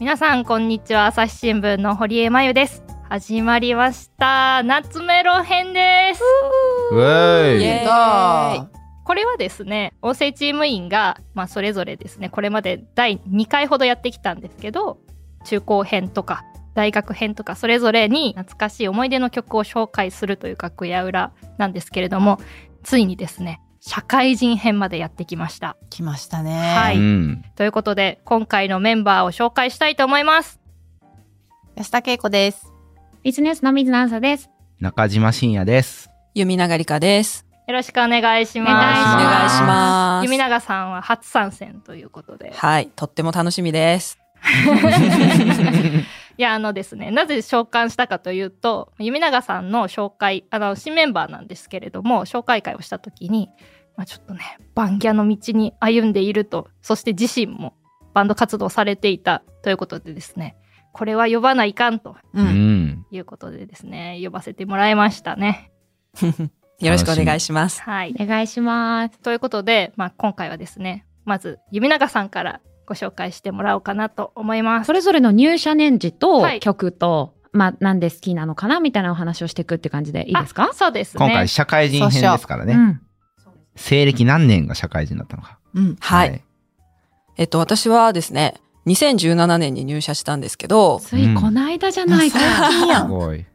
皆さんこんにちは。朝日新聞の堀江真由です。始まりました。夏メロ編です。ウェイイエーイ。だこれはですね音声チーム員が、まあ、それぞれですねこれまで第2回ほどやってきたんですけど中高編とか大学編とかそれぞれに懐かしい思い出の曲を紹介するという楽屋裏なんですけれどもついにですね社会人編までやってきました来ましたね。はいうん。ということで今回のメンバーを紹介したいと思います安田恵子です。ビジネスの水野さです。中島信也です。弓永理香です。よろしくお願いしますお願いしますお願いします。弓永さんは初参戦ということではい、とっても楽しみです。いやあのですねなぜ召喚したかというと弓永さんの紹介あの新メンバーなんですけれども紹介会をした時に、まあ、ちょっとねバンギャの道に歩んでいるとそして自身もバンド活動されていたということでですねこれは呼ばないかんとう。うんん。いうことでですね呼ばせてもらいましたね。よろしくお願いします。はいお願いします。ということで、まあ、今回はですねまず弓永さんからご紹介してもらおうかなと思いますそ。れぞれの入社年次とはい曲と、まあ、なんで好きなのかなみたいなお話をしていくって感じでいいですか？あそうですね。今回社会人編ですからね。うん。西暦何年が社会人だったのか。うん。はい。えっと、私はですね、2017年に入社したんですけど、ついこないだじゃないか。すごい。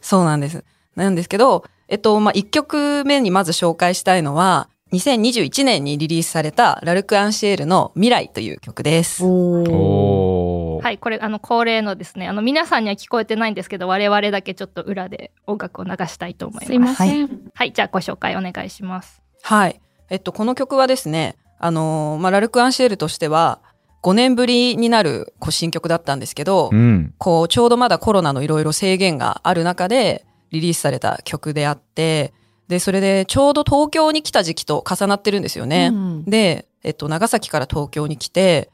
そうなんです。なんですけど、えっと、まあ、1曲目にまず紹介したいのは、2021年にリリースされたラルク・アンシエールの未来という曲です。はい、これあの恒例のですねあの皆さんには聞こえてないんですけど我々だけちょっと裏で音楽を流したいと思います。すいません。はい、じゃあご紹介お願いします。はい。えっと、この曲はですね、あのーまあ、ラルク・アンシエルとしては、5年ぶりになるこう新曲だったんですけど、うん。こう、ちょうどまだコロナのいろいろ制限がある中でリリースされた曲であって、で、それでちょうど東京に来た時期と重なってるんですよね。うんで、えっと、長崎から東京に来て、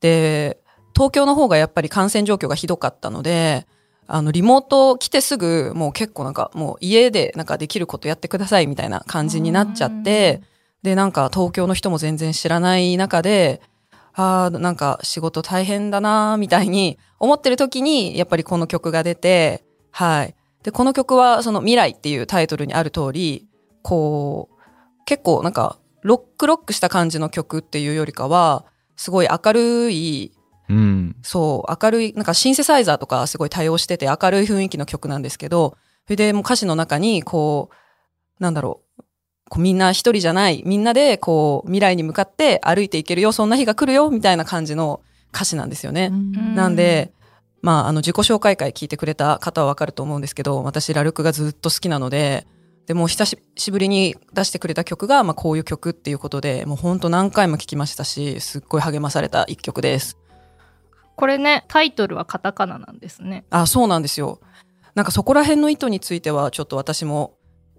で、東京の方がやっぱり感染状況がひどかったので、あの、リモート来てすぐ、もう結構なんか、もう家でなんかできることやってくださいみたいな感じになっちゃって、で、なんか東京の人も全然知らない中で、ああ、なんか仕事大変だなみたいに思ってる時に、やっぱりこの曲が出て、はい。で、この曲はその未来っていうタイトルにある通り、こう、結構なんか、ロックロックした感じの曲っていうよりかは、すごい明るい、うん。そう、明るい、なんかシンセサイザーとかすごい多用してて明るい雰囲気の曲なんですけど、それでもう歌詞の中に、こう、なんだろう、こうみんな一人じゃない、みんなでこう未来に向かって歩いていけるよ、そんな日が来るよ、みたいな感じの歌詞なんですよね。んなんで、まあ、あの、自己紹介会聞いてくれた方はわかると思うんですけど、私、ラルクがずっと好きなので、でもう久しぶりに出してくれた曲が、まあ、こういう曲っていうことで、もう本当何回も聴きましたし、すっごい励まされた一曲です。これねタイトルはカタカナなんですね。あ、そうなんですよ。なんかそこら辺の意図については、ちょっと私も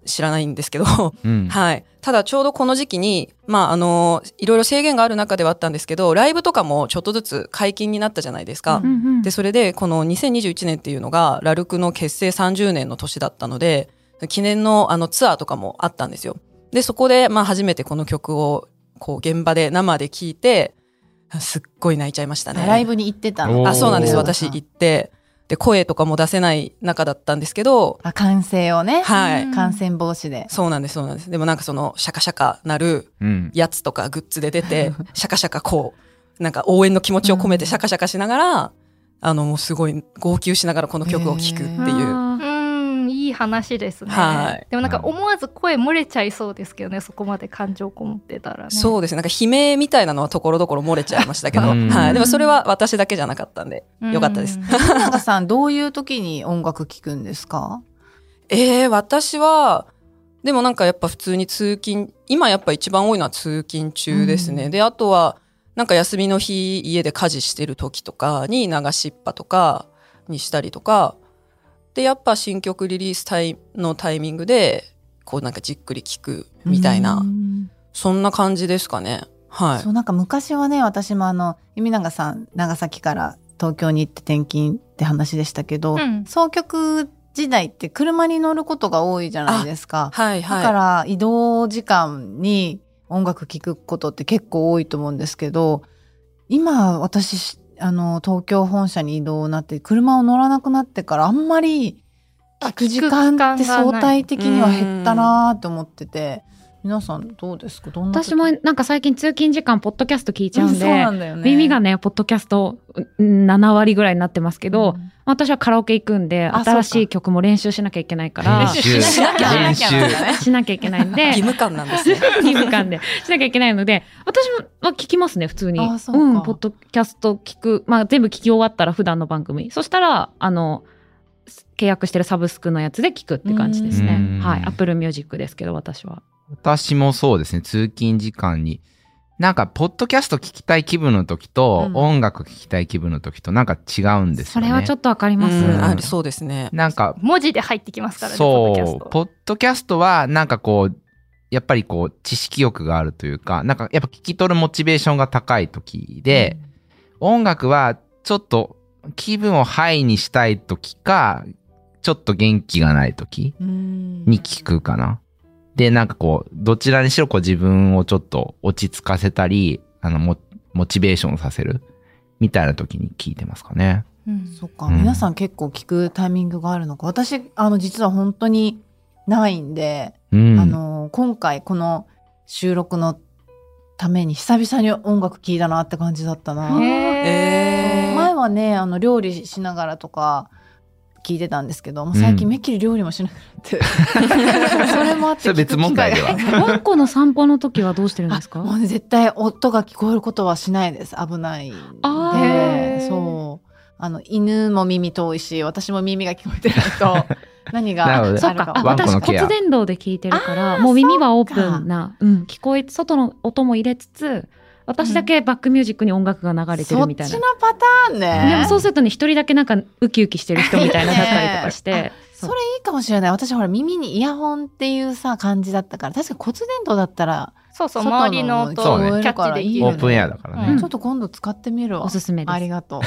知らないんですけど、うん。はい。ただちょうどこの時期に、まあ、あの、いろいろ制限がある中ではあったんですけど、ライブとかもちょっとずつ解禁になったじゃないですか。うんうんで、それで、この2021年っていうのが、ラルクの結成30年の年だったので、記念のあのツアーとかもあったんですよ。で、そこで、まあ初めてこの曲を、こう、現場で生で聴いて、すっごい泣いちゃいましたね。ライブに行ってたあ、そうなんです。私行って、で、声とかも出せない中だったんですけど、あ、感染をね。はい。感染防止で。そうなんです、そうなんです。でもなんかその、シャカシャカなるうん。やつとかグッズで出て、シャカシャカこう、なんか応援の気持ちを込めてシャカシャカしながら、あの、もうすごい号泣しながらこの曲を聴くっていう。話ですね。はいでもなんか思わず声漏れちゃいそうですけどねそこまで感情こもってたらね。そうですね。なんか悲鳴みたいなのはところどころ漏れちゃいましたけど、うんはい。でもそれは私だけじゃなかったんで、うんよかったです。長さん、どういう時に音楽聴くんですか？えー、私は、でもなんかやっぱ普通に通勤、今やっぱ一番多いのは通勤中ですね。うんで、あとは、なんか休みの日家で家事してる時とかに流しっぱとかにしたりとか、で、やっぱ新曲リリースタイのタイミングで、こうなんかじっくり聴くみたいな、うんそんな感じですかね。はいそ。う、なんか昔はね、私もあの、弓永さん、長崎から東京に行って転勤って話でしたけど、うん総局時代って車に乗ることが多いじゃないですか。はいはい。だから移動時間に音楽聴くことって結構多いと思うんですけど、今私しあの、東京本社に移動になって、車を乗らなくなってから、あんまり聞く時間って相対的には減ったなーって思ってて、皆さんどうですか？どんな時？私もなんか最近通勤時間、ポッドキャスト聞いちゃうんで、なんね。耳がね、ポッドキャストうん7割ぐらいになってますけど、うん私はカラオケ行くんで、あ新しい曲も練習しなきゃいけないから、練習しなきゃいけないんで義、務感なんですね。義務感でしなきゃいけないので、私もまあ聞きますね、普通に。うかん、ポッドキャスト聞く、まあ全部聞き終わったら普段の番組。そしたら、あの、契約してるサブスクのやつで聞くって感じですねうん。はい。Apple Music ですけど、私は。私もそうですね、通勤時間に。なんか、ポッドキャスト聞きたい気分の時と、うん音楽聞きたい気分の時と、なんか違うんですよね。それはちょっとわかります。うんありそうですね。なんか、文字で入ってきますからね、ポッドキャスそう、ト。ポッドキャストは、なんかこう、やっぱりこう、知識欲があるというか、なんかやっぱ聞き取るモチベーションが高い時で、音楽はちょっと気分をハイにしたい時か、ちょっと元気がない時うんに聞くかな。で、なんかこう、どちらにしろこう自分をちょっと落ち着かせたり、あの、モモチベーションさせるみたいな時に聞いてますかね。うんそっか、うん皆さん結構聞くタイミングがあるのか。私、あの、実は本当にないんで、うん。あの、今回この収録のために久々に音楽聴いたなって感じだったな。えー前はね、あの、料理しながらとか聞いてたんですけど、もう最近うん。めっきり料理もしなくなって、それもあって別問題では。ワンコの散歩の時はどうしてるんですか？もうね、絶対音が聞こえることはしないです。危ないで。そう。あの、犬も耳遠いし、私も耳が聞こえてないと、何がそうか。私骨伝導で聞いてるから、もう耳はオープンな、うん、聞こえ、外の音も入れつつ、私だけバックミュージックに音楽が流れてるみたいな。そっちのパターンね。でもそうするとね、一人だけなんかウキウキしてる人みたいなだったりとかして。それいいかもしれない。私ほら耳にイヤホンっていうさ、感じだったから、確かに骨伝導だったら、そうそう、周りの音キャッチできる。オープンエアだからね。うんちょっと今度使ってみるわ。おすすめです。ありがと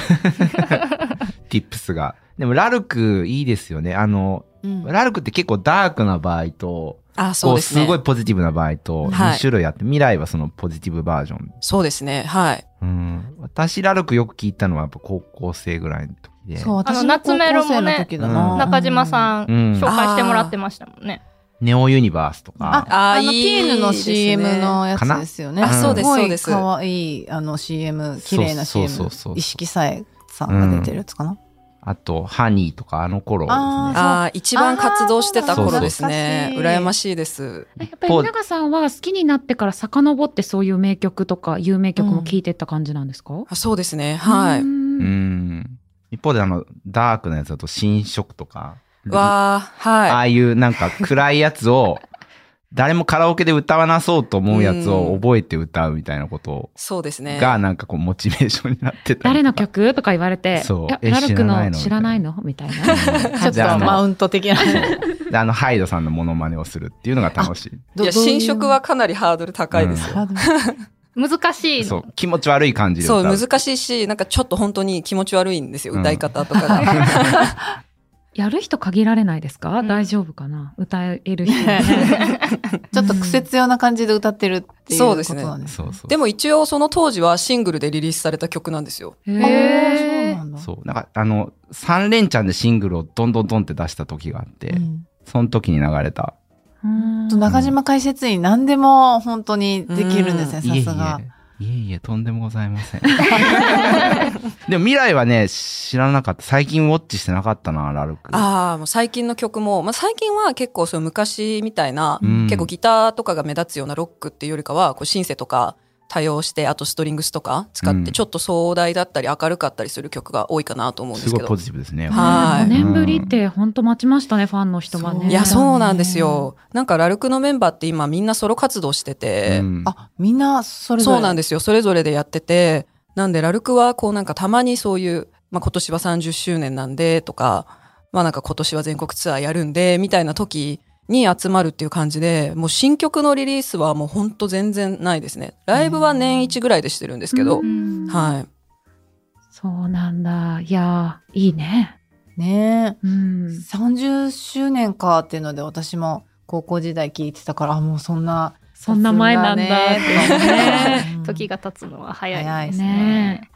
tips が。でも、ラルクいいですよね。あの、う。うんラルクって結構ダークな場合と、あ、そうこうですね。すごいポジティブな場合とはい2種類あって、未来はそのポジティブバージョン。そうですね。はい。うん。私、ラルクよく聞いたのはやっぱ高校生ぐらいの時で。そう、私あのの高校夏メロもね生の時だな。うん中島さん、うん紹介してもらってましたもんね。ネオユニバースとあか。、あの、あいいピーヌの CM のやつですよね。あそうですそうです可愛い、あの CM、綺麗なそう CM そうそうそう。意識さえさんが出てるやつかな。あと、ハニーとかあの頃ですね。あああ、一番活動してた頃ですね。羨ましいです。やっぱり長さんは好きになってから遡ってそういう名曲とか有名曲も聴いてった感じなんですか、あそうですね。はい。ううんん。一方であの、ダークなやつだと、新色とか。わあ、あはあいうなんか暗いやつを、誰もカラオケで歌わなそうと思うやつを覚えて歌うみたいなことい。そうですね。が、なんかこう、モチベーションになってた。誰の曲？とか言われて、そうラルクの知知らないいらなのの？みたいな。ちょっとマウント的な。で、あの、ハイドさんのモノマネをするっていうのが楽しい。いや、新色はかなりハードル高いですよ。難しいの。そう、気持ち悪い感じで歌そう、う。難しいし、なんかちょっと本当に気持ち悪いんですよ、うん歌い方とかが。やる人限られないですか、うん大丈夫かな？歌える人、ね。ちょっと癖強な感じで歌ってるっていうことそうですねなんですそうそう。でも一応その当時はシングルでリリースされた曲なんですよ。へあーそうーなんだ。そう。なんか、あの、3連チャンでシングルをどんどんどんって出した時があって、うんその時に流れた。うんと中島解説員何でも本当にできるんですね、さすが。え、いえいえ、とんでもございません。でも未来はね、知らなかった。最近ウォッチしてなかったな、ラルク。ああ、もう最近の曲も、まあ最近は結構そう昔みたいな、うん結構ギターとかが目立つようなロックっていうよりかは、こうシンセとか多用して、あとストリングスとか使っうんて、ちょっと壮大だったり明るかったりする曲が多いかなと思うんですすけどごいポ。ジティブですね。はい5年ぶりって本当待ちましたね、ファンの人はね。いや、そうそうなんですよ。なんかラルクのメンバーって今みんなソロ活動してて、うんあ、みんなそれぞれ。そうなんですよ。それぞれでやってて、なんでラルクはこうなんかたまにそういう、まあ今年は30周年なんでとか、まあなんか今年は全国ツアーやるんで、みたいな時に集まるっていう感じで、もう新曲のリリースはもうほんと全然ないですね。ライブは年一ぐらいでしてるんですけど、うんはい。そうなんだ。いやー、いいね。ねえ。うん。30周年かっていうので私も高校時代聞いてたから、あ、もうそんな。そんな前なんだっていうね。うん時が経つのは早い。早いですね。ね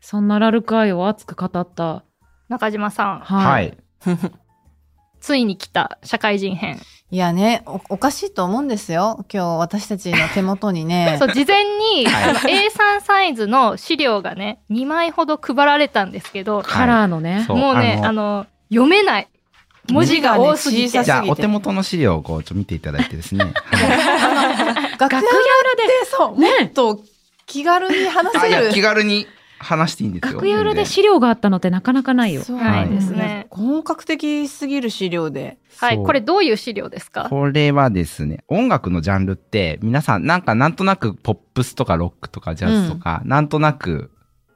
そんなラルク愛を熱く語った。中島さん、はい。はい。ついに来た社会人編。いやねお、おかしいと思うんですよ。今日私たちの手元にね。そう、事前に、はいあの A3 サイズの資料がね、2枚ほど配られたんですけど、カラーのね。そうもうね、あのあの、読めない。文字が多すぎて。ねじゃあ、お手元の資料をこう、ちょっと見ていただいてですね。はい楽屋でそう、ねもっと気軽に話あ、いや、せる。気軽に話していいんですよ。楽屋裏で資料があったのってなかなかないよ。そうはい。ですね。本格的すぎる資料で。はい、これどういう資料ですか？これはですね、音楽のジャンルって、皆さん、なんかなんとなくポップスとかロックとかジャズとか、なんとなく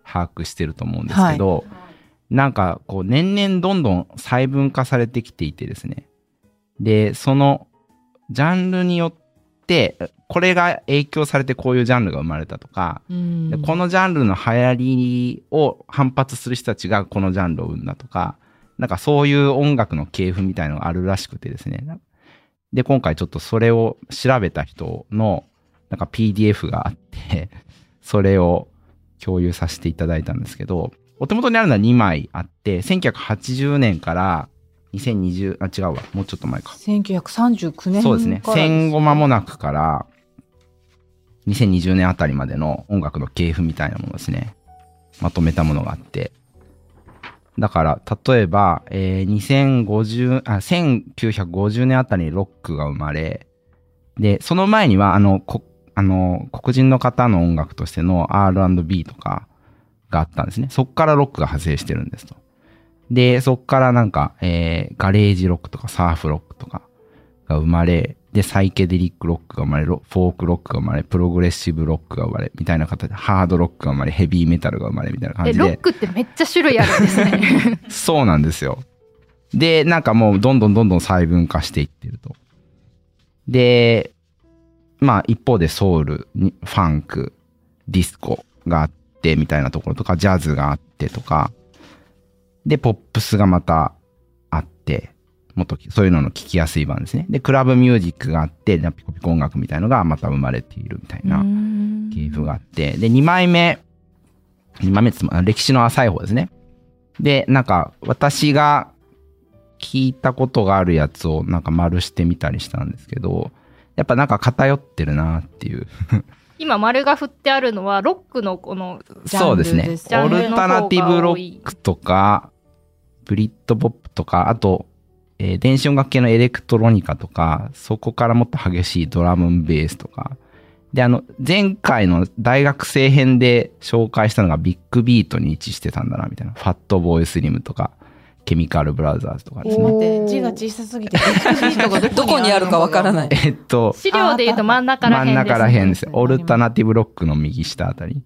把握してると思うんですけど、なんかこう、年々どんどん細分化されてきていてですね。で、その、ジャンルによって、これが影響されてこういうジャンルが生まれたとか、でこのジャンルの流行りを反発する人たちがこのジャンルを生んだとか、なんかそういう音楽の系譜みたいのがあるらしくてですね。で、今回ちょっとそれを調べた人のなんか PDF があって、それを共有させていただいたんですけど、お手元にあるのは2枚あって、1980年から2020、あ、違うわ、もうちょっと前か。1939年そうですね。戦後間もなくから、2020年あたりまでの音楽の系譜みたいなものですね。まとめたものがあって。だから、例えば、えー2050あ、1950年あたりにロックが生まれ、で、その前には、あの、こあの黒人の方の音楽としての R&B とかがあったんですね。そこからロックが派生してるんですと。で、そこからなんか、えーガレージロックとかサーフロックとかが生まれ、で、サイケデリックロックが生まれ、ロフォークロックが生まれ、プログレッシブロックが生まれ、みたいな形で、ハードロックが生まれ、ヘビーメタルが生まれ、みたいな感え、じで。ロックってめっちゃ種類あるんですね。そうなんですよ。で、なんかもうどんどんどんどん細分化していってると。で、まあ一方でソウル、にファンク、ディスコがあってみたいなところとか、ジャズがあってとか、で、ポップスがまたあって、もっとそういうのの聞きやすい版ですね。で、クラブミュージックがあって、ピコピコ音楽みたいのがまた生まれているみたいな。系譜があって、で、2枚目、2枚目つま歴史の浅い方ですね。で、なんか、私が聞いたことがあるやつをなんか丸してみたりしたんですけど、やっぱなんか偏ってるなっていう。今丸が振ってあるのは、ロックのこの、そうですねオルタナティブロックとか、ブリッドポップとか、あと、えー電子音楽系のエレクトロニカとか、そこからもっと激しいドラムンベースとか。で、あの、前回の大学生編で紹介したのがビッグビートに位置してたんだな、みたいな。ファットボーイスリムとか、ケミカルブラザーズとかですね。待って、字が小さすぎて、ビッグビートがどこにあるかわからない。えっと、資料で言うと真ん中ら真ん辺です、ね。中ら辺です。ねオルタナティブロックの右下あたり。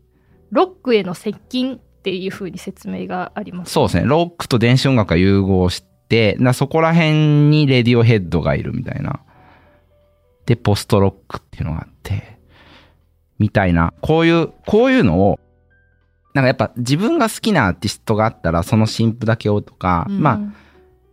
ロックへの接近っていう風に説明があります。そうですね。ロックと電子音楽が融合して、なそこら辺にレディオヘッドがいるみたいな。で、ポストロックっていうのがあって、みたいな。こういう、こういうのを、なんかやっぱ自分が好きなアーティストがあったら、その新譜だけをとか、うんまあ、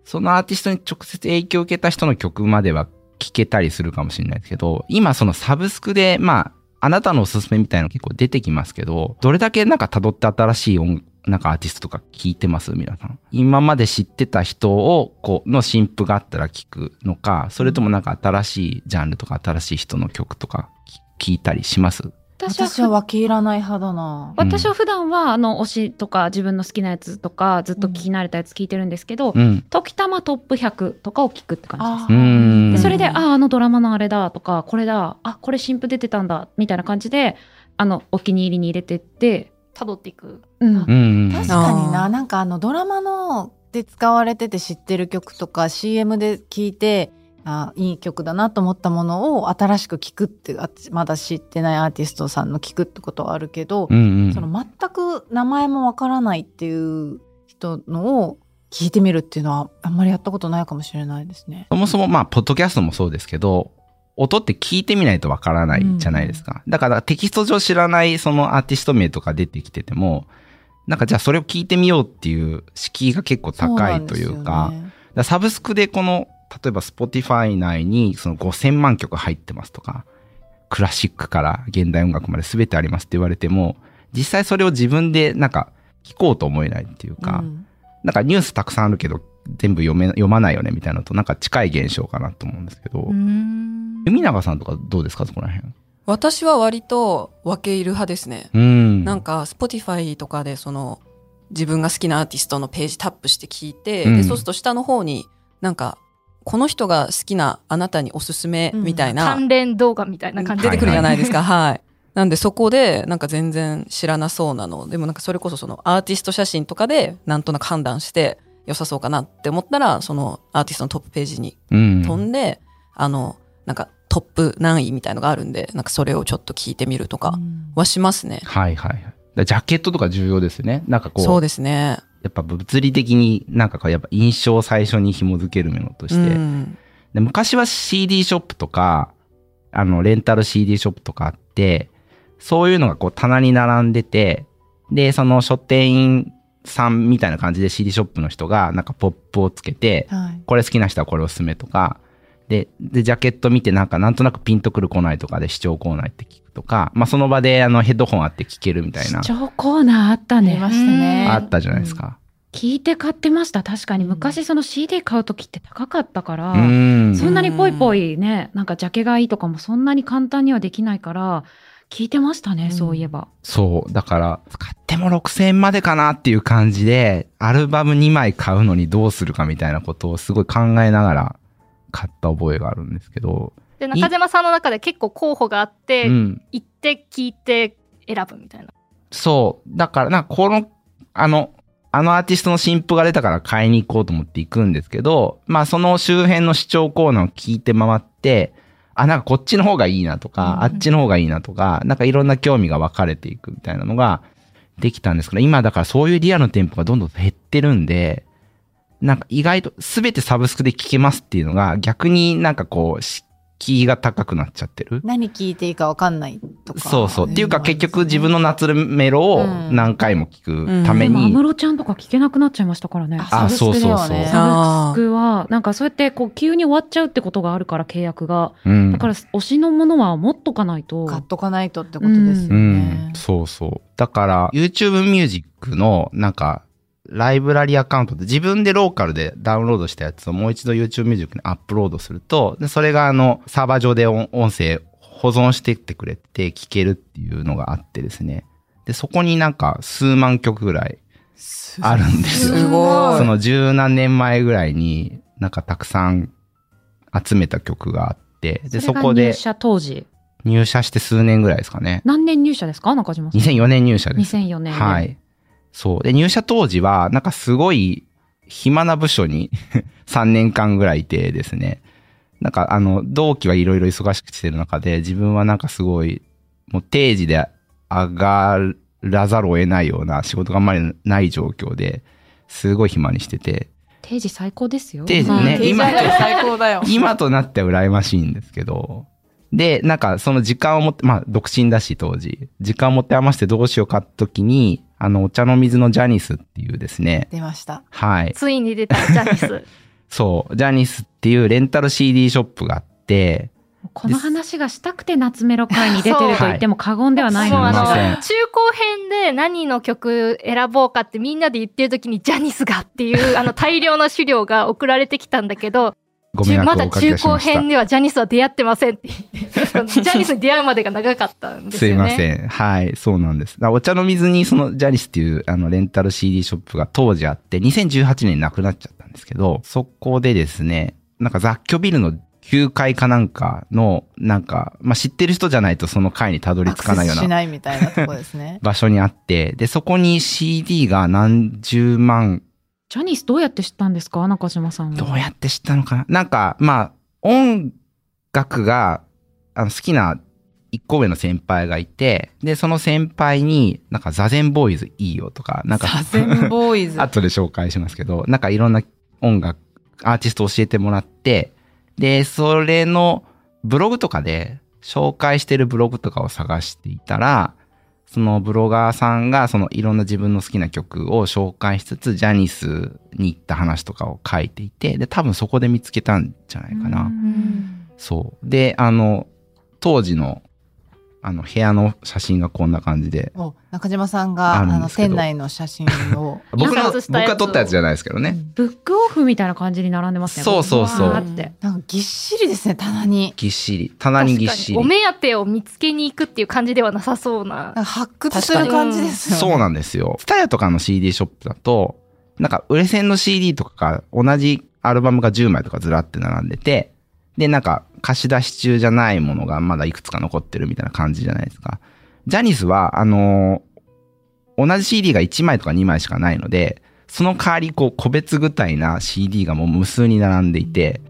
そのアーティストに直接影響を受けた人の曲までは聴けたりするかもしれないですけど、今そのサブスクで、まあ、あなたのおすすめみたいなの結構出てきますけど、どれだけなんか辿って新しい音なんかアーティストとか聞いてます？皆さん。今まで知ってた人を、こう、の新譜があったら聞くのか、それともなんか新しいジャンルとか新しい人の曲とか聞いたりします？私は私は分け入らない派だな。私は普段はあの推しとか自分の好きなやつとかずっと聞き慣れたやつ聞いてるんですけど、うん。時たまトップ100とかを聞くって感じです。でそれで、ああ、あのドラマのあれだとか、これだ、あ、これ新譜出てたんだ、みたいな感じで、あの、お気に入りに入れてって、辿っていく。うん。うん。確かにあな、ーなんかあのドラマので使われてて知ってる曲とか CM で聞いて、あいい曲だなと思ったものを新しく聞くってあまだ知ってないアーティストさんの聞くってことはあるけど、うんうん。その全く名前もわからないっていう人のを聞いてみるっていうのはあんまりやったことないかもしれないですね。そもそもまあ、ポッドキャストもそうですけど、音って聞いてみないとわからないじゃないですか。だからテキスト上知らないそのアーティスト名とか出てきてても、なんかじゃあそれを聞いてみようっていう敷居が結構高いというか、そうね。だからサブスクでこの、例えば Spotify 内にその5000万曲入ってますとか、クラシックから現代音楽まで全てありますって言われても、実際それを自分でなんか聞こうと思えないっていうか、うん。なんかニュースたくさんあるけど、全部読め、読まないよねみたいなのとなんか近い現象かなと思うんですけど、うーん海永さんとかどうですかそこら辺？私は割と分け入る派ですね。うん。なんか、Spotify とかでその、自分が好きなアーティストのページタップして聞いて、うんでそうすると下の方になんか、この人が好きなあなたにおすすめみたいな、関連動画みたいな感じ出てくるじゃないですか。はい。なんでそこでなんか全然知らなそうなの。でもなんかそれこそそのアーティスト写真とかでなんとなく判断して良さそうかなって思ったら、そのアーティストのトップページにうん。飛んで、あの、なんかトップ何位みたいのがあるんで、なんかそれをちょっと聞いてみるとかはしますね。はいはいはい。だからジャケットとか重要ですよね。なんかこう、そうですね。やっぱ物理的になんかこう、やっぱ印象を最初に紐づけるものとして、うんで昔は CD ショップとか、あの、レンタル CD ショップとかあって、そういうのがこう棚に並んでて、で、その書店員さんみたいな感じで CD ショップの人がなんかポップをつけて、はいこれ好きな人はこれおすすめとか、で、で、ジャケット見てなんかなんとなくピンとくる来ないとかで視聴コーナー行って聞くとか、まあその場であのヘッドホンあって聞けるみたいな視、聴コーナーあったねありま。したね。あったじゃないですか。聞いて買ってました。確かに昔その CD 買う時って高かったから、うん。そんなにぽいぽいね、なんかジャケがいいとかもそんなに簡単にはできないから、聞いてましたね、うんそういえば。そう。だから、買っても6000円までかなっていう感じで、アルバム2枚買うのにどうするかみたいなことをすごい考えながら買った覚えがあるんですけど。で中島さんの中で結構候補があって、うん。行って聞いて選ぶみたいなそう。だから、なんかこの、あの、あのアーティストの新譜が出たから買いに行こうと思って行くんですけど、まあその周辺の視聴コーナーを聞いて回って、あ、なんかこっちの方がいいなとか、うん。あっちの方がいいなとか、なんかいろんな興味が分かれていくみたいなのができたんですけど、今だからそういうリアルの店舗がどんどん減ってるんで、なんか意外と全てサブスクで聞けますっていうのが逆になんかこう、敷居が高くなっちゃってる？何聞いていいか分かんないとか。そうそう。っていうか結局自分の夏メロを何回も聞くためでも、安に、室ちゃんとか聞けなくなっちゃいましたからね。あそうそうそうサブスクは、なんかそうやってこう急に終わっちゃうってことがあるから契約が。うんだから推しのものは持っとかないと。買っとかないとってことですようねん。、そうそう。だから、YouTube Music の、なんか、ライブラリアカウントで自分でローカルでダウンロードしたやつをもう一度 YouTube Music にアップロードすると、でそれがあの、サーバー上で音音声保存してってくれて聞けるっていうのがあってですね。で、そこになんか数万曲ぐらいあるんですよ。すごいその十何年前ぐらいになんかたくさん集めた曲があって、で、そこで社当時？入社して数年ぐらいですかね。何年入社ですか？中島さん。2004年入社です。2004年。はい。そう。で、入社当時は、なんかすごい暇な部署に 3年間ぐらいいてですね。なんかあの、同期はいろいろ忙しくしてる中で、自分はなんかすごい、もう定時で上がらざるを得ないような仕事があんまりない状況で、すごい暇にしてて、定時最高ですよ。定時ねはい今最高だよ。今となっては羨ましいんですけど、で、なんかその時間を持って、まあ独身だし当時、時間を持って余してどうしようかって時に、あの、お茶の水のジャニスっていうですね、出ました。はい。ついに出たジャニス。そう、ジャニスっていうレンタル CD ショップがあって、この話がしたくて夏メロ会に出てると言っても過言ではないのもうあのすい中高編で何の曲選ぼうかってみんなで言ってる時にジャニスがっていうあの大量の資料が送られてきたんだけどご迷惑まだをおかけ中高。編ではジャニスは出会ってませんって言ってジャニスに出会うまでが長かったんですすいよね。ません。はい、そうなんです。お茶の水にそのジャニスっていうあのレンタル CD ショップが当時あって、2018年になくなっちゃったんですけど、そこでですね、なんか雑居ビルの9階かなんかの、なんか、まあ、知ってる人じゃないとその階にたどり着かないようなしないみたいなとこですね。場所にあって、で、そこに CD が何十万、ジャニスどうやって知ったんですか？中島さんは。どうやって知ったのかな？なんか、まあ、音楽があの好きな一個上の先輩がいて、で、その先輩に、なんか、ザゼンボーイズいいよとか、なんか、サゼンボーイズ。後で紹介しますけど、なんかいろんな音楽、アーティスト教えてもらって、で、それのブログとかで紹介してるブログとかを探していたら、そのブロガーさんがそのいろんな自分の好きな曲を紹介しつつ、ジャニスに行った話とかを書いていて、で、多分そこで見つけたんじゃないかな。うんそう。で、あの、当時の、あの、部屋の写真がこんな感じで。お中島さんがああの店内の写真を 僕の、僕が撮ったやつじゃないですけどね。ブックオフみたいな感じに並んでますね。そうそうそう。なんかぎっしりですね棚にぎっしり。棚にぎっしり。お目当てを見つけに行くっていう感じではなさそうな発掘する感じですよねそうなんですよ。ツタヤとかの CD ショップだと、なんか売れ線の CD とかが同じアルバムが10枚とかずらって並んでて、で、なんか貸し出し中じゃないものがまだいくつか残ってるみたいな感じじゃないですか。ジャニスは、あのー同じ CD が1枚とか2枚しかないので、その代わりこう個別具体な CD がもう無数に並んでいて、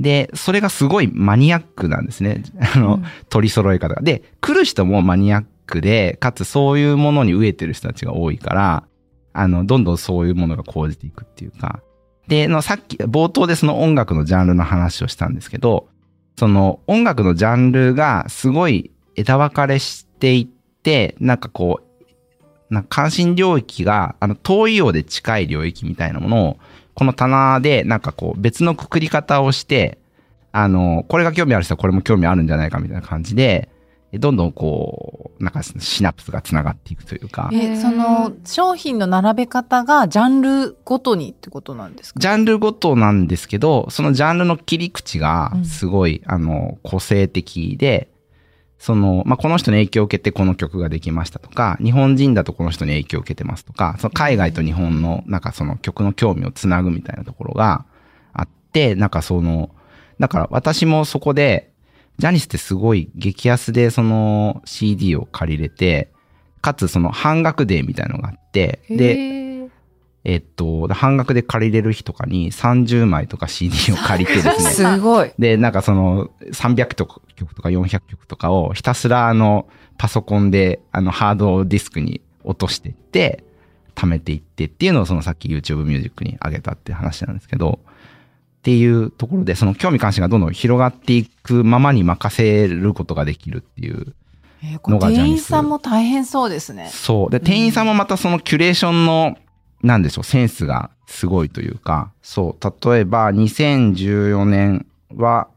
で、それがすごいマニアックなんですね。あの、取り揃え方が。で、来る人もマニアックで、かつそういうものに飢えてる人たちが多いから、あの、どんどんそういうものが講じていくっていうか。で、のさっき、冒頭でその音楽のジャンルの話をしたんですけど、その音楽のジャンルがすごい枝分かれしていって、なんかこう、な関心領域が、あの、遠いようで近い領域みたいなものを、この棚で、なんかこう、別のくくり方をして、あの、これが興味ある人はこれも興味あるんじゃないかみたいな感じで、どんどんこう、なんかシナプスがつながっていくというか、えその商品の並べ方がジャンルごとにってことなんですか？ジャンルごとなんですけど、そのジャンルの切り口がうん。すごい、あの、個性的で、その、まあ、この人に影響を受けてこの曲ができましたとか、日本人だとこの人に影響を受けてますとか、その海外と日本の、なんかその曲の興味をつなぐみたいなところがあって、なんかその、だから私もそこで、ジャニスってすごい激安でその CD を借りれて、かつその半額デーみたいなのがあって、で、えっと、半額で借りれる日とかに30枚とか CD を借りてですね。すごい。で、なんかその300曲とか400曲とかをひたすらあのパソコンであのハードディスクに落としていって、貯めていってっていうのをそのさっき YouTube ミュージックに上げたって話なんですけど、っていうところでその興味関心がどんどん広がっていくままに任せることができるっていう。えーこれ店員さんも大変そうですねそう。で、店員さんもまたそのキュレーションの、なんでしょう、センスがすごいというか、そう。例えば、2014年は、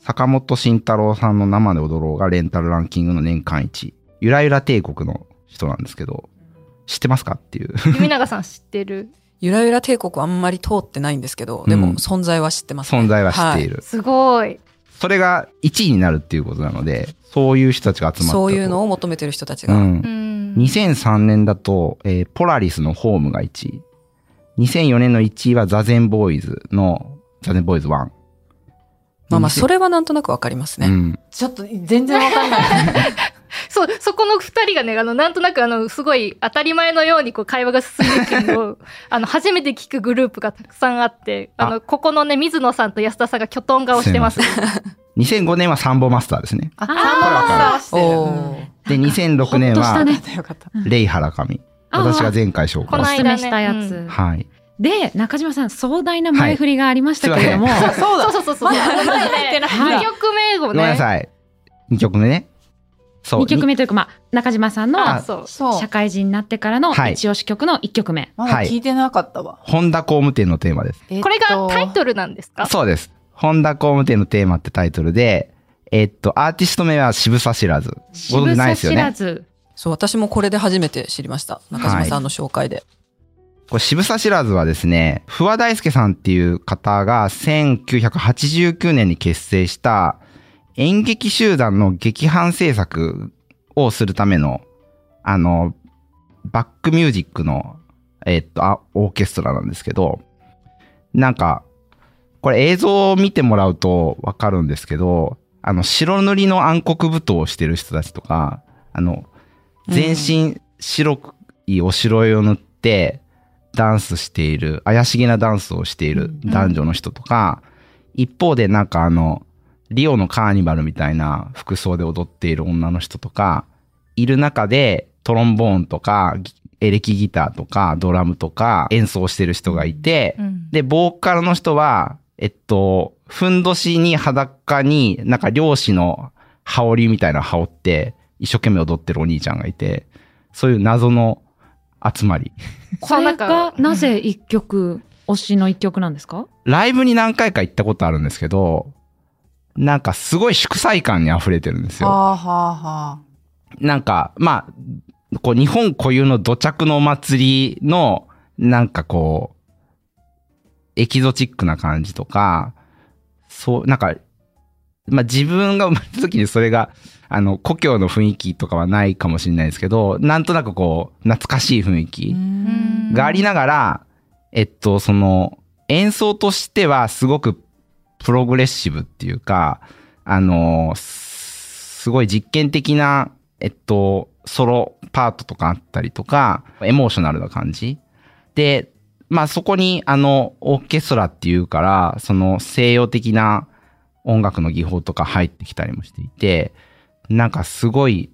坂本慎太郎さんの生で踊ろうがレンタルランキングの年間一。ゆらゆら帝国の人なんですけど、知ってますかっていう。弓永さん知ってる？ゆらゆら帝国はあんまり通ってないんですけど、でもうん存在は知ってます、ね存在は知っている。る。すごいそれが1位になるっていうことなので、そういう人たちが集まったと。そういうのを求めてる人たちが。うんう。ん2003年だと、えーポラリスのホームが1位。2004年の1位はザゼンボーイズのザゼンボーイズ1。まあまあ、それはなんとなくわかりますね。うん。ちょっと全然わかんないそうそこの二人がねあのなんとなくあのすごい当たり前のようにこう会話が進んでいくけど あの初めて聞くグループがたくさんあってあ。のここのね水野さんと安田さんがきょとん顔してます す2005年はサンボマスターですね。あサンボしてる。おうんー。で、2006年はレイハラカミ。私が前回紹介し間ねおすすめしたやつ。うん。はい。で、中島さん、壮大な前振りがありましたけれども、そうだそうそうそうそう。まだまだ入ってない。2曲目をごめんなねさい。2曲目ね。そう。2曲目というか、まあ、中島さんの社会人になってからのはい一押し曲の1曲目。まだ聞いてなかったわ、本田工務店のテーマです。えっとこれがタイトルなんですか？そうです。本田工務店のテーマってタイトルで、えっと、アーティスト名は渋沢知らず。ご存知ないですよね？知らず。そう、私もこれで初めて知りました。中島さんの紹介で。これ渋沢知らずはですね、不破大輔さんっていう方が1989年に結成した演劇集団の劇伴制作をするための、あの、バックミュージックの、えっと、あオーケストラなんですけど、なんか、これ映像を見てもらうとわかるんですけど、あの、白塗りの暗黒舞踏をしてる人たちとか、あの、全身白いお白絵を塗って、ダンスしている、怪しげなダンスをしている男女の人とか、一方でなんかあの、リオのカーニバルみたいな服装で踊っている女の人とか、いる中でトロンボーンとか、ギエレキギターとか、ドラムとか演奏してる人がいて、うんで、ボーカルの人は、えっと、ふんどしに裸に、なんか漁師の羽織みたいなの羽織って、一生懸命踊ってるお兄ちゃんがいて、そういう謎の集まり。これがなぜ1曲、推しの1曲なんですか？ライブに何回か行ったことあるんですけど、なんかすごい祝祭感に溢れてるんですよ。はあはあはなんか、まあ、こう日本固有の土着のお祭りの、なんかこう、エキゾチックな感じとか、そう、なんか、まあ自分が生まれた時にそれが、あの、故郷の雰囲気とかはないかもしれないですけど、なんとなくこう、懐かしい雰囲あ。気うんがありながら、えっと、その、演奏としてはすごくプログレッシブっていうか、あの、すごい実験的な、えっと、ソロパートとかあったりとか、エモーショナルな感じ。で、まあそこにあの、オーケストラっていうから、その西洋的な音楽の技法とか入ってきたりもしていて、なんかすごい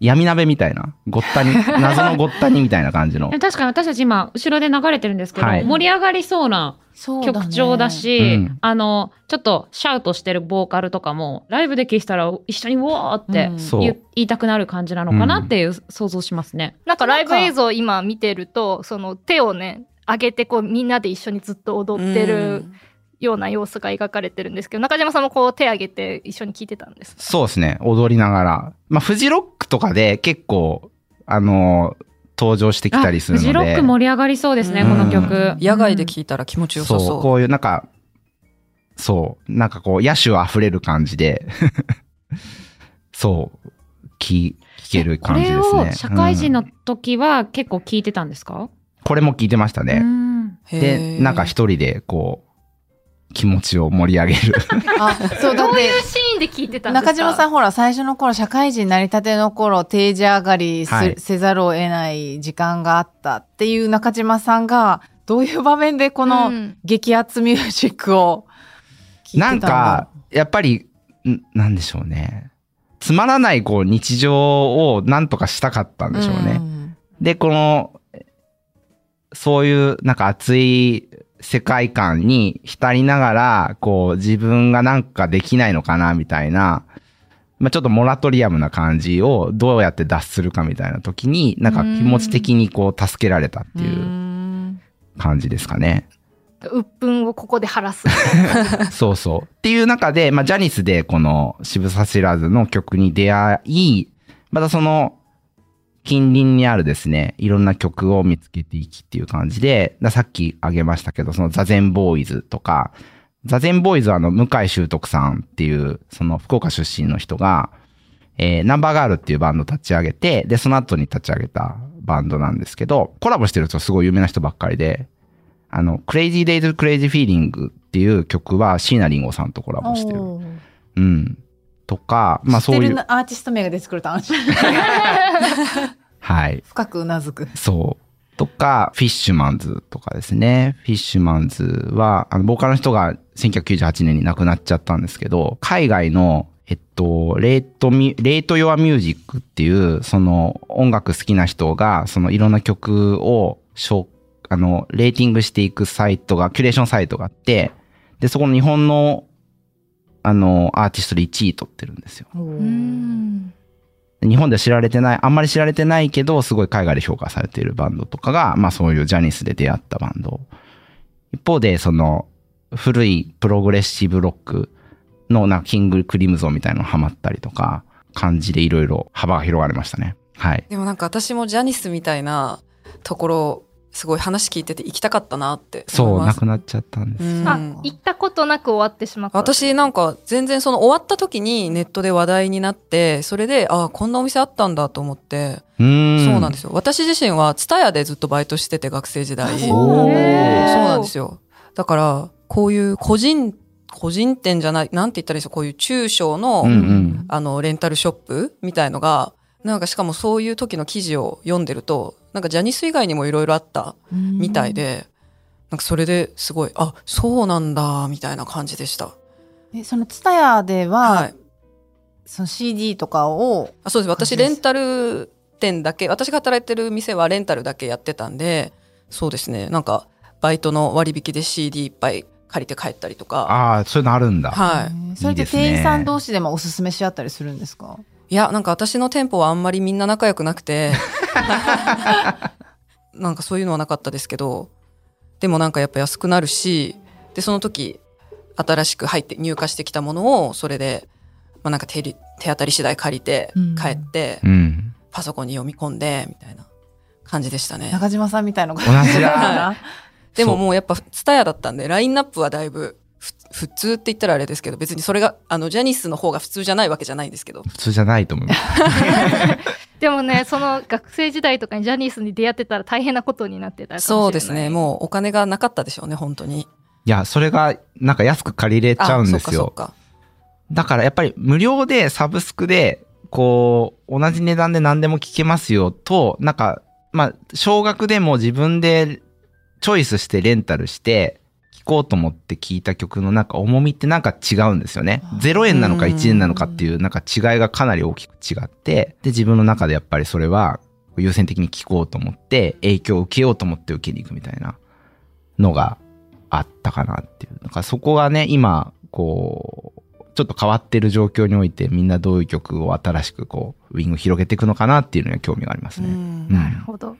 闇鍋みたいな、ごったに、謎のごったにみたいな感じの。え。確かに私たち今後ろで流れてるんですけど、はい。盛り上がりそうな曲調だしうん。あのちょっとシャウトしてるボーカルとかもライブで聴いたら一緒にウォーって言,、言いたくなる感じなのかなっていう想像しますね。なんかライブ映像今見てるとその手をね上げてこうみんなで一緒にずっと踊ってるような様子が描かれてるんですけど中島さんもこう手上げて一緒に聴いてたんですか？そうですね。踊りながら。まあ、フジロックとかで結構、あのー登場してきたりするので。フジロック盛り上がりそうですね、うんこの曲。野外で聴いたら気持ちよさそう。そう、こういうなんか、そう、なんかこう、野手あふれる感じで、そう、聞、聞けるこ感じれですね。を社会人のうん時は結構聴いてたんですか、これも聞いてましたうね。で、ーなんか一人でこう、気持ちを盛り上げる。あ、そうだってどういうシーンで聴いてたんですか？中島さんほら最初の頃社会人になりたての頃定時上がりす、はいせざるを得ない時間があったっていう中島さんがどういう場面でこうのん激アツミュージックを聴いてたなんんだか、やっぱり、んなんでしょうね。つまらないこう日常をなんとかしたかったんでしょうね。んで、この、そういうなんか熱い世界観に浸りながら、こう自分がなんかできないのかなみたいな、まあちょっとモラトリアムな感じをどうやって脱するかみたいな時に、なんか気持ち的にこう助けられたっていううん感じですかね。鬱憤をここで晴らす そうそう。っていう中で、まあ、ジャニスでこの渋沢知らずの曲に出会い、またその近隣にあるですね、いろんな曲を見つけていきっていう感じで、ださっき挙げましたけど、そのザゼンボーイズとか、ザゼンボーイズはあの、向井修徳さんっていう、その福岡出身の人が、えー、ナンバーガールっていうバンド立ち上げて、で、その後に立ち上げたバンドなんですけど、コラボしてる人すごい有名な人ばっかりで、あの、Crazy Days Crazy Feeling っていう曲は椎名林檎さんとコラボしてる。うん。とか、まあそういうアーティスト名が出てくると安心 はい。深くうなずく。そう。とか、フィッシュマンズとかですね。フィッシュマンズは、あの、ボーカルの人が1998年に亡くなっちゃったんですけど、海外の、えっと、レートミ、レートヨアミュージックっていう、その音楽好きな人が、そのいろんな曲を、あの、レーティングしていくサイトが、キュレーションサイトがあって、で、そこの日本の、あの、アーティストで1位取ってるんですよ。うん日本では知られてない、あんまり知られてないけど、すごい海外で評価されているバンドとかが、まあそういうジャニスで出会ったバンド。一方で、その、古いプログレッシブロックの、なんかキングクリムゾンみたいなのハマったりとか、感じでいろいろ幅が広がりましたね。はい。でもなんか私もジャニスみたいなところすごい話聞いてて行きたかったなってそう、なくなっちゃったんです。うん。あ行ったことなく終わってしまった。私なんか全然その終わった時にネットで話題になってそれであこんなお店あったんだと思ってうーん。そうなんですよ。私自身は蔦屋でずっとバイトしてて学生時代。あそう。なんですよ。だからこういう個人個人店じゃないなんて言ったらいいですかこういう中小の、うんうん。あのレンタルショップみたいのがなんかしかもそういう時の記事を読んでるとなんかジャニス以外にもいろいろあったみたいで、なんかそれですごいあそうなんだみたいな感じでした。えそのツタヤでは、はい。その CD とかをあそうです。私レンタル店だけ私が働いてる店はレンタルだけやってたんでそうですね。なんかバイトの割引で CD いっぱい借りて帰ったりとか。ああ、そういうのあるんだ。はい。えーそれで店員さん同士でもおすすめし合ったりするんですか？いやなんか私の店舗はあんまりみんな仲良くなくて なんかそういうのはなかったですけどでもなんかやっぱ安くなるしでその時新しく入って入荷してきたものをそれで、まあ、なんか手り手当たり次第借りてうん帰って、うん。パソコンに読み込んでみたいな感じでしたね。中島さんみたいなこと同じだ。でももうやっぱツタヤだったんでラインナップはだいぶふ普通って言ったらあれですけど別にそれがあのジャニスの方が普通じゃないわけじゃないんですけど。普通じゃないと思います。でもね、その学生時代とかにジャニーズに出会ってたら大変なことになってたかもしれない。そうですね。もうお金がなかったでしょうね本当に。いや、それがなんか安く借りれちゃうんですよ。だからやっぱり無料でサブスクで、こう、同じ値段で何でも聞けますよと、なんか、まあ、少額でも自分でチョイスしてレンタルして、聞こうと思って聞いた曲のなんか重みってなんか違うんですよね。0円なのか1円なのかっていうなんか違いがかなり大きく違って、で、自分の中でやっぱりそれは優先的に聞こうと思って、影響を受けようと思って受けに行くみたいなのがあったかなっていう。なんかそこがね、今、こう、ちょっと変わってる状況においてみんなどういう曲を新しくこう、ウィング広げていくのかなっていうのには興味がありますね。なるほど。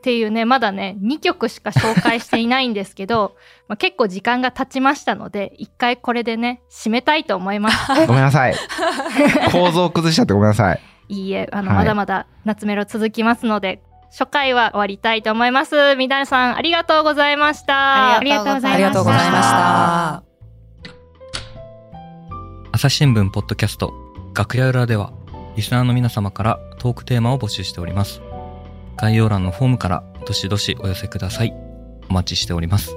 っていうね、まだね、2曲しか紹介していないんですけど、まあ、結構時間が経ちましたので、一回これでね、締めたいと思います。ごめんなさい。構造崩しちゃってごめんなさい。いいえ、あの、はいまだまだ夏メロ続きますので、初回は終わりたいと思います。みだらさん、ありがとうございました。ありがとうございましたありがとうございました朝日新聞ポッドキャスト楽屋裏ではリスナーの皆様からトークテーマを募集しております概要欄のフォームからどしどしお寄せください。お待ちしております。